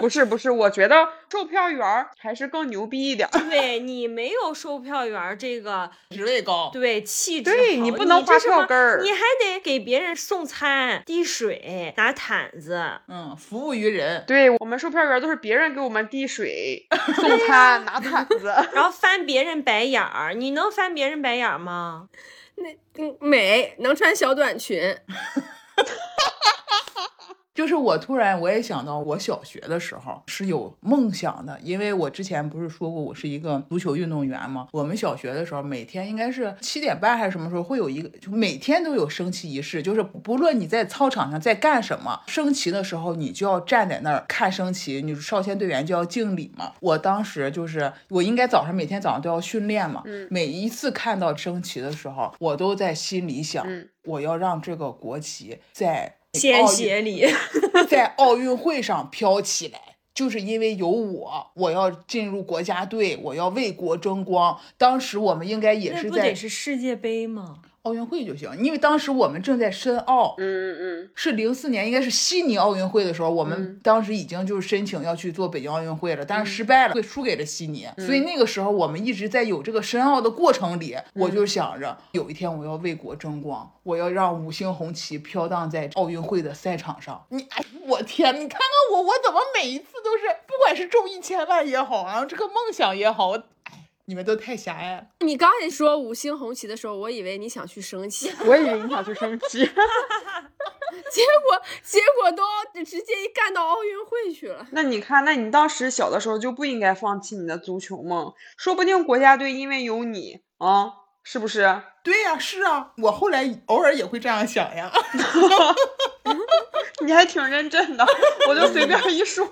不是不是，我觉得售票员儿还是更牛逼一点。对你没有售票员这个职位高。对气质对你不能花票根儿你还得给别人送餐、递水、拿毯子。嗯，服务于人。对我们售票员都是别人给我们递水、送餐、拿毯子。然后翻别人白眼儿，你能翻别人白眼儿吗？那嗯美，能穿小短裙。就是我突然我也想到，我小学的时候是有梦想的，因为我之前不是说过我是一个足球运动员吗？我们小学的时候每天应该是七点半还是什么时候会有一个，就每天都有升旗仪式，就是不论你在操场上在干什么，升旗的时候你就要站在那儿看升旗，你少先队员就要敬礼嘛。我当时就是我应该早上每天早上都要训练嘛，每一次看到升旗的时候，我都在心里想，我要让这个国旗在。鲜血里，在奥运会上飘起来，就是因为有我，我要进入国家队，我要为国争光。当时我们应该也是在，不得是世界杯吗？奥运会就行，因为当时我们正在申奥，嗯嗯嗯，是零四年，应该是悉尼奥运会的时候，我们当时已经就是申请要去做北京奥运会了，但是失败了，会输给了悉尼，所以那个时候我们一直在有这个申奥的过程里，我就想着有一天我要为国争光，我要让五星红旗飘荡在奥运会的赛场上。你，哎，我天，你看看我，我怎么每一次都是，不管是中一千万也好啊，这个梦想也好，我。你们都太狭隘了。你刚才说五星红旗的时候，我以为你想去升旗，我以为你想去升旗，结果结果都直接干到奥运会去了。那你看，那你当时小的时候就不应该放弃你的足球梦，说不定国家队因为有你啊，是不是？对呀，是啊，我后来偶尔也会这样想呀。你还挺认真的，我就随便一说。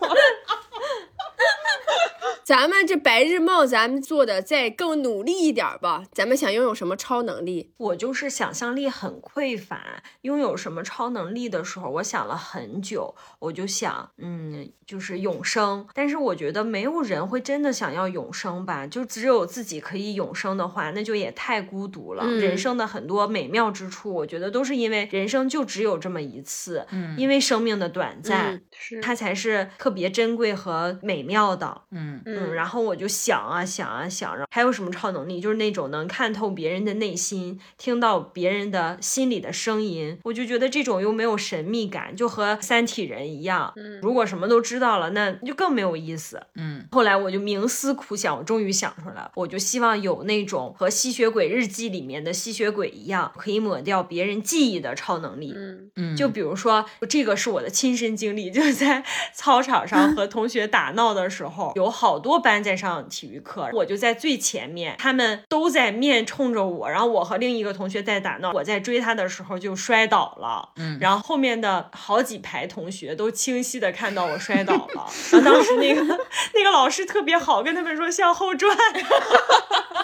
咱们这白日梦，咱们做的再更努力一点吧。咱们想拥有什么超能力？我就是想象力很匮乏。拥有什么超能力的时候，我想了很久。我就想，嗯，就是永生。但是我觉得没有人会真的想要永生吧？就只有自己可以永生的话，那就也太孤独了。人生的很多美妙之处，我觉得都是因为人生就只有这么一次。嗯，因为生命的短暂，是它才是特别珍贵和美妙的。嗯。嗯，然后我就想啊想啊想，着还有什么超能力？就是那种能看透别人的内心，听到别人的心里的声音。我就觉得这种又没有神秘感，就和三体人一样。嗯，如果什么都知道了，那就更没有意思。嗯，后来我就冥思苦想，我终于想出来，我就希望有那种和吸血鬼日记里面的吸血鬼一样，可以抹掉别人记忆的超能力。嗯嗯，就比如说这个是我的亲身经历，就是在操场上和同学打闹的时候，有好多。多班在上体育课，我就在最前面，他们都在面冲着我，然后我和另一个同学在打闹，我在追他的时候就摔倒了，嗯，然后后面的好几排同学都清晰的看到我摔倒了，然后当时那个 那个老师特别好，跟他们说向后转，但是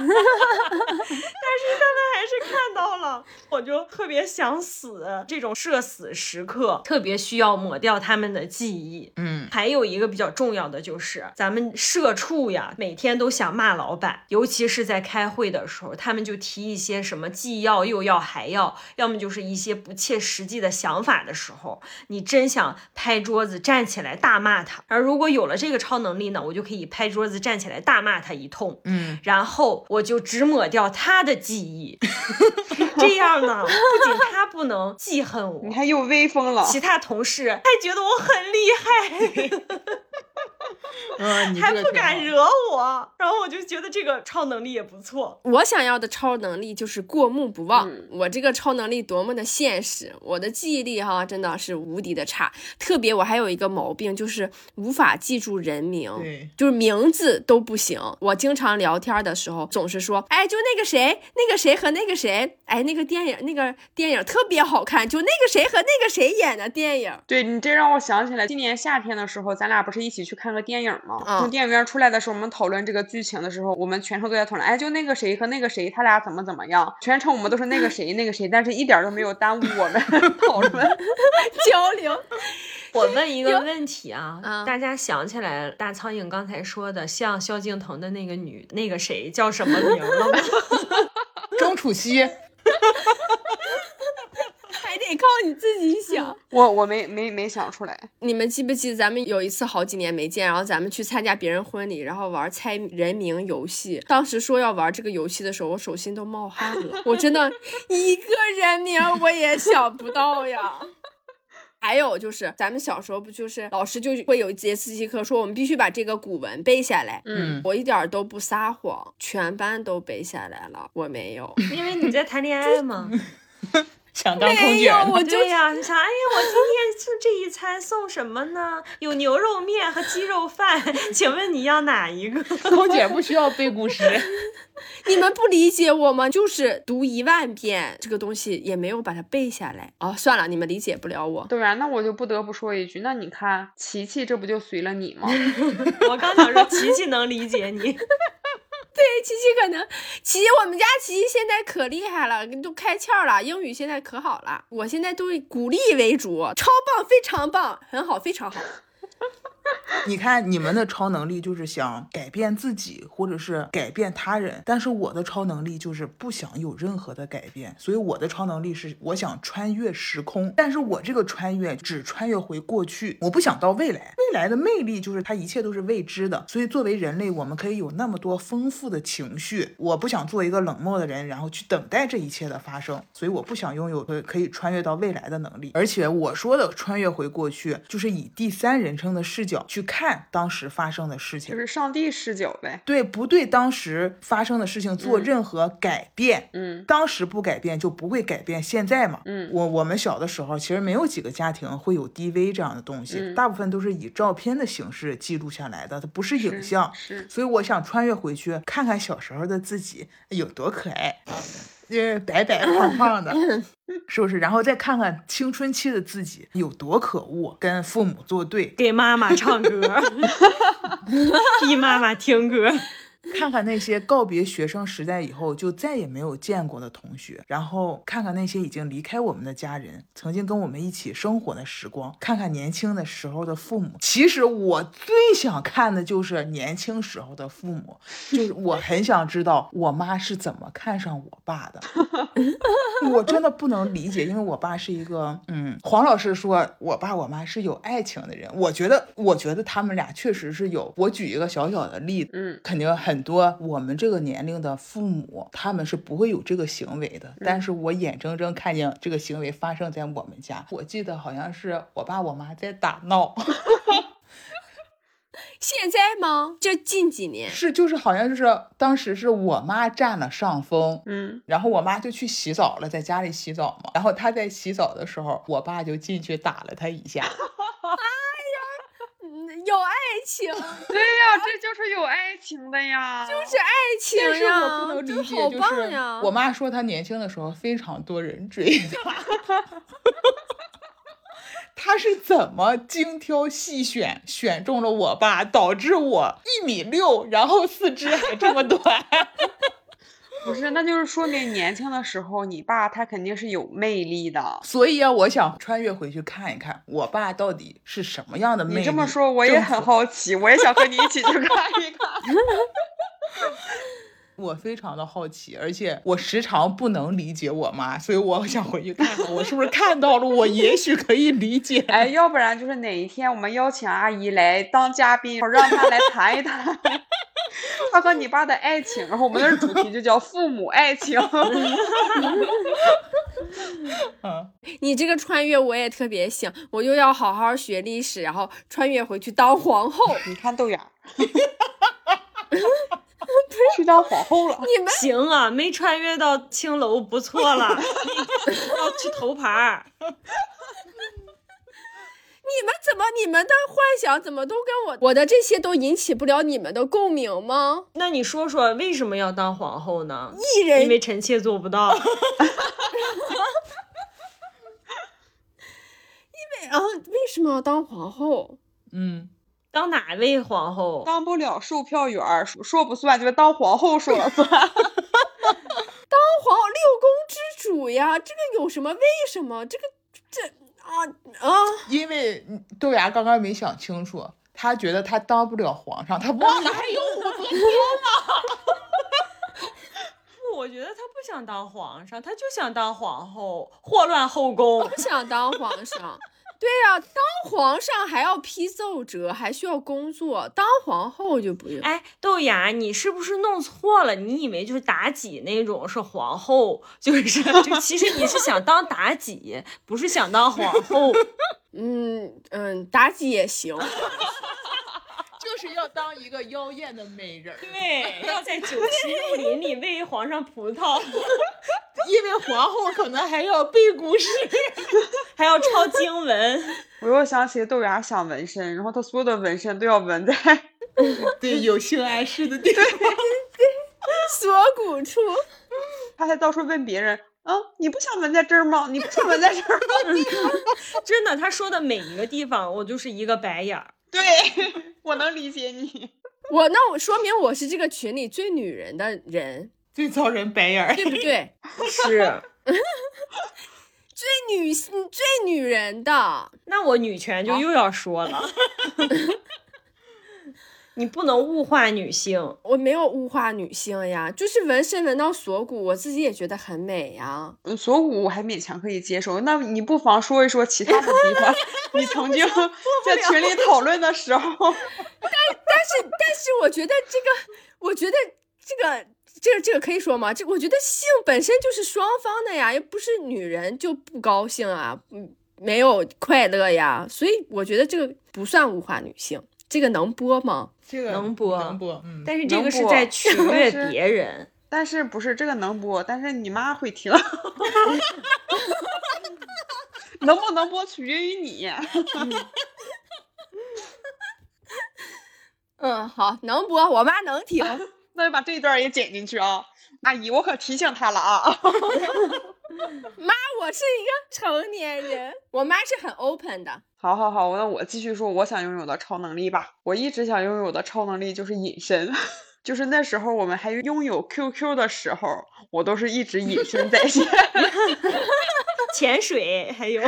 他们还是看到了，我就特别想死，这种社死时刻特别需要抹掉他们的记忆，嗯，还有一个比较重要的就是咱们社。畜呀，每天都想骂老板，尤其是在开会的时候，他们就提一些什么既要又要还要，要么就是一些不切实际的想法的时候，你真想拍桌子站起来大骂他。而如果有了这个超能力呢，我就可以拍桌子站起来大骂他一通，嗯，然后我就只抹掉他的记忆，这样呢，不仅他不能记恨我，你还又威风了，其他同事还觉得我很厉害。嗯，还不敢惹我，然后我就觉得这个超能力也不错。我想要的超能力就是过目不忘。我这个超能力多么的现实，我的记忆力哈真的是无敌的差。特别我还有一个毛病，就是无法记住人名，就是名字都不行。我经常聊天的时候总是说，哎，就那个谁，那个谁和那个谁，哎，那个电影那个电影特别好看，就那个谁和那个谁演的电影。对你这让我想起来，今年夏天的时候，咱俩不是一起去看个电影嘛？从电影院出来的时候，我们讨论这个剧情的时候，我们全程都在讨论。哎，就那个谁和那个谁，他俩怎么怎么样？全程我们都是那个谁，那个谁，但是一点都没有耽误我们 讨论 交流。我问一个问题啊，大家想起来大苍蝇刚才说的像萧敬腾的那个女那个谁叫什么名了吗？钟楚曦。还得靠你自己想，我我没没没想出来。你们记不记得咱们有一次好几年没见，然后咱们去参加别人婚礼，然后玩猜人名游戏。当时说要玩这个游戏的时候，我手心都冒汗了。我真的 一个人名我也想不到呀。还有就是，咱们小时候不就是老师就会有一节自习课说我们必须把这个古文背下来。嗯，我一点都不撒谎，全班都背下来了，我没有，因为你在谈恋爱吗？想当空没有，姐。我就对呀、你想，哎呀，我今天就这一餐送什么呢？有牛肉面和鸡肉饭，请问你要哪一个？空姐不需要背古诗。你们不理解我吗？就是读一万遍这个东西，也没有把它背下来。哦，算了，你们理解不了我。对啊，那我就不得不说一句，那你看琪琪这不就随了你吗？我刚想说，琪琪能理解你。对，琪琪可能，琪琪，我们家琪琪现在可厉害了，都开窍了，英语现在可好了。我现在都以鼓励为主，超棒，非常棒，很好，非常好。你看，你们的超能力就是想改变自己，或者是改变他人，但是我的超能力就是不想有任何的改变，所以我的超能力是我想穿越时空，但是我这个穿越只穿越回过去，我不想到未来。未来的魅力就是它一切都是未知的，所以作为人类，我们可以有那么多丰富的情绪。我不想做一个冷漠的人，然后去等待这一切的发生，所以我不想拥有可可以穿越到未来的能力。而且我说的穿越回过去，就是以第三人称的视角去看当时发生的事情就。是上帝视角呗。对，不对当时发生的事情做任何改变，嗯当时不改变就不会改变现在嘛。嗯我我们小的时候其实没有几个家庭会有 DV 这样的东西，嗯大部分都是以照片的形式记录下来的，它不是影像。是所以我想穿越回去看看小时候的自己有多可爱，呃，白白胖胖的，是不是？然后再看看青春期的自己有多可恶，跟父母作对，给妈妈唱歌，逼妈妈听歌。看看那些告别学生时代以后就再也没有见过的同学，然后看看那些已经离开我们的家人，曾经跟我们一起生活的时光，看看年轻的时候的父母。其实我最想看的就是年轻时候的父母，就是我 很想知道我妈是怎么看上我爸的。我真的不能理解，因为我爸是一个，嗯，黄老师说我爸我妈是有爱情的人，我觉得，我觉得他们俩确实是有。我举一个小小的例子，嗯肯定很多我们这个年龄的父母，他们是不会有这个行为的，但是我眼睁睁看见这个行为发生在我们家。我记得好像是我爸我妈在打闹，现在吗？就近几年，是就是好像就是当时是我妈占了上风，嗯，然后我妈就去洗澡了，在家里洗澡嘛。然后她在洗澡的时候，我爸就进去打了她一下。嗯有爱情，对呀，这就是有爱情的呀。就是爱情但是呀，我不能理这解，好就棒呀！是我妈说她年轻的时候非常多人追她，她是怎么精挑细选选中了我爸，导致我一米六，然后四肢还这么短？不是，那就是说明年轻的时候，你爸他肯定是有魅力的。所以啊，我想穿越回去看一看我爸到底是什么样的魅力。你这么说，我也很好。好奇，我也想和你一起去看一看。我非常的好奇，而且我时常不能理解我妈，所以我想回去看看，我是不是看到了，我也许可以理解。哎，要不然就是哪一天我们邀请阿姨来当嘉宾，让她来谈一谈 她和你爸的爱情，然后我们的主题就叫父母爱情。嗯，你这个穿越我也特别想，我又要好好学历史，然后穿越回去当皇后。你看豆芽儿，去当皇后了。你们行啊，没穿越到青楼不错了，要去头牌儿。你们怎么你们的幻想怎么都跟我我的这些都引起不了你们的共鸣吗？那你说说为什么要当皇后呢？艺人因为臣妾做不到。因为啊为什么要当皇后？嗯，当哪位皇后？当不了售票员儿，说说不算，就是当皇后说了算。当皇六宫之主呀，这个有什么为什么？这个这啊啊！因为嗯豆芽刚刚没想清楚，他觉得他当不了皇上，他忘了还有武则天。不，我觉得他不想当皇上，他就想当皇后，祸乱后宫。不想当皇上。对呀、当皇上还要批奏折，还需要工作，当皇后就不用。哎，豆芽，你是不是弄错了？你以为就是妲己那种是皇后，就是 就其实你是想当妲己，不是想当皇后。嗯嗯，妲己也行。就就是要当一个妖艳的美人儿，对，要在九七绿林里喂皇上葡萄，因为皇后可能还要背古诗。还要抄经文。我又想起豆芽想纹身，然后他所有的纹身都要纹在 对，有性暗示的地方。锁骨处。他还到处问别人，啊，你不想纹在这儿吗？你不想纹在这儿吗？真的，他说的每一个地方，我就是一个白眼儿。对，我能理解你。我那我说明我是这个群里最女人的人，最遭人白眼儿。对不对？是，最女性最女人的，那我女权就又要说了，你不能物化女性。我没有物化女性呀，就是纹身纹到锁骨，我自己也觉得很美呀。嗯锁骨我还勉强可以接受，那你不妨说一说其他的地方，你曾经在群里讨论的时候，但但是但是我觉得这个，我觉得这个这个这个可以说吗？这我觉得性本身就是双方的呀，又不是女人就不高兴啊，嗯，没有快乐呀，所以我觉得这个不算物化女性。这个能播吗？这个能播能播，嗯。但是这个是在取悦别人。但是不是这个能播，但是你妈会听，能不能播取决于你。嗯，好，能播，我妈能听。那就把这一段也剪进去啊，阿姨，我可提醒她了啊。妈，我是一个成年人，我妈是很 open 的。好好好，那我继续说我想拥有的超能力吧。我一直想拥有的超能力就是隐身，就是那时候我们还拥有 QQ 的时候，我都是一直隐身在线。潜水还有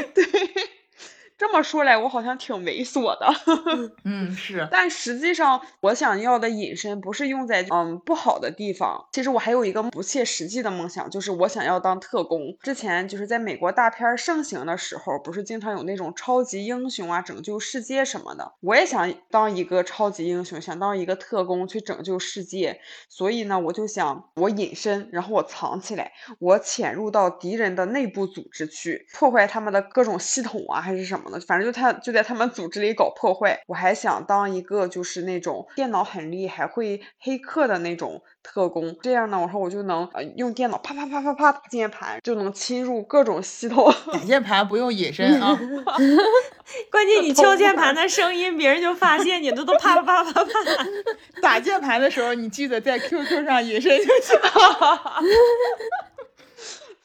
这么说来，我好像挺猥琐的。嗯，是。但实际上，我想要的隐身不是用在嗯不好的地方。其实我还有一个不切实际的梦想，就是我想要当特工。之前就是在美国大片儿盛行的时候，不是经常有那种超级英雄啊，拯救世界什么的。我也想当一个超级英雄，想当一个特工去拯救世界。所以呢，我就想我隐身，然后我藏起来，我潜入到敌人的内部组织去，破坏他们的各种系统啊，还是什么的，反正就他就在他们组织里搞破坏。我还想当一个就是那种电脑很厉害、会黑客的那种特工，这样呢，我说我就能呃用电脑啪啪啪啪啪打键盘，就能侵入各种系统。打键盘不用隐身啊。关键你敲键盘的声音，别人就发现你，这都啪啪啪啪啪。打键盘的时候，你记得在 QQ 上隐身就行。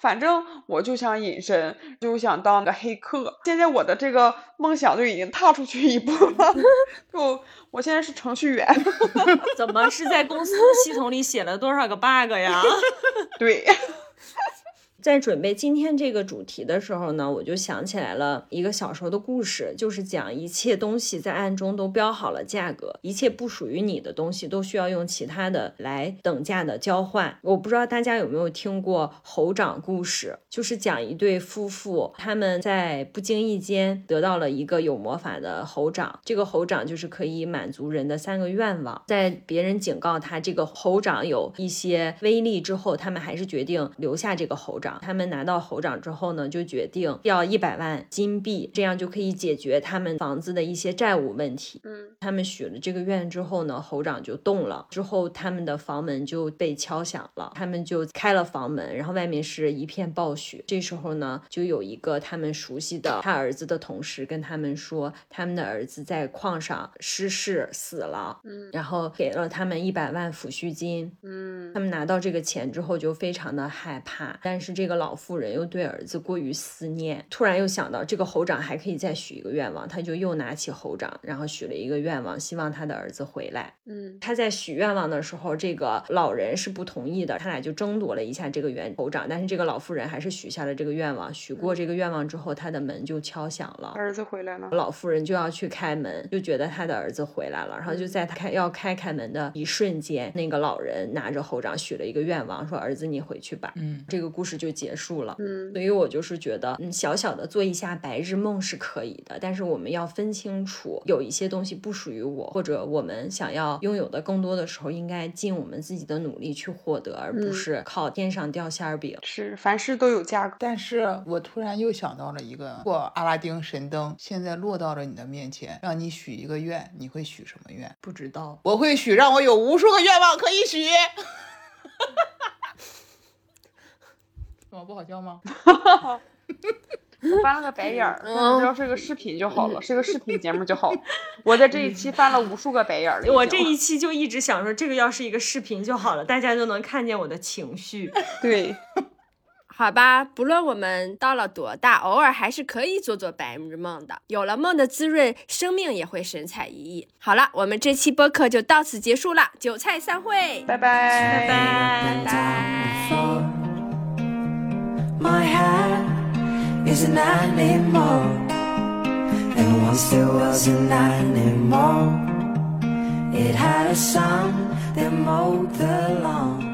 反正我就想隐身，就想当个黑客。现在我的这个梦想就已经踏出去一步了，就我现在是程序员。怎么是在公司系统里写了多少个 bug 呀？对，在准备今天这个主题的时候呢，我就想起来了一个小时候的故事，就是讲一切东西在暗中都标好了价格，一切不属于你的东西都需要用其他的来等价的交换。我不知道大家有没有听过猴掌故事，就是讲一对夫妇，他们在不经意间得到了一个有魔法的猴掌，这个猴掌就是可以满足人的三个愿望。在别人警告他这个猴掌有一些威力之后，他们还是决定留下这个猴掌。他们拿到猴长之后呢，就决定要一百万金币，这样就可以解决他们房子的一些债务问题。嗯，他们许了这个愿之后呢，猴长就动了，之后他们的房门就被敲响了，他们就开了房门，然后外面是一片暴雪。这时候呢，就有一个他们熟悉的他儿子的同事跟他们说，他们的儿子在矿上失事死了，嗯然后给了他们一百万抚恤金。嗯他们拿到这个钱之后就非常的害怕，但是这个老妇人又对儿子过于思念，突然又想到这个猴长还可以再许一个愿望，他就又拿起猴掌，然后许了一个愿望，希望他的儿子回来。嗯他在许愿望的时候，这个老人是不同意的，他俩就争夺了一下这个圆猴掌，但是这个老妇人还是许下了这个愿望。许过这个愿望之后，他的门就敲响了。儿子回来了。老妇人就要去开门，就觉得他的儿子回来了，然后就在他开要开开门的一瞬间，那个老人拿着猴掌许了一个愿望，说：“儿子，你回去吧。”嗯，这个故事就就结束了。嗯，所以我就是觉得，嗯，小小的做一下白日梦是可以的，但是我们要分清楚，有一些东西不属于我，或者我们想要拥有的更多的时候，应该尽我们自己的努力去获得，而不嗯是靠天上掉馅儿饼。是凡事都有价格。但是我突然又想到了一个，如果阿拉丁神灯现在落到了你的面前，让你许一个愿，你会许什么愿？不知道，我会许让我有无数个愿望可以许。怎么不好笑吗？我翻了个白眼儿，但是只要是个视频就好了，是个视频节目就好。我在这一期翻了无数个白眼儿了。我这一期就一直想说，这个要是一个视频就好了，大家就能看见我的情绪。对，好吧，不论我们到了多大，偶尔还是可以做做白日梦的。有了梦的滋润，生命也会神采奕奕。好了，我们这期播客就到此结束了，韭菜散会，拜拜拜拜，拜拜。My hat is an animal, and once there was an animal. It had a son that mowed the lawn.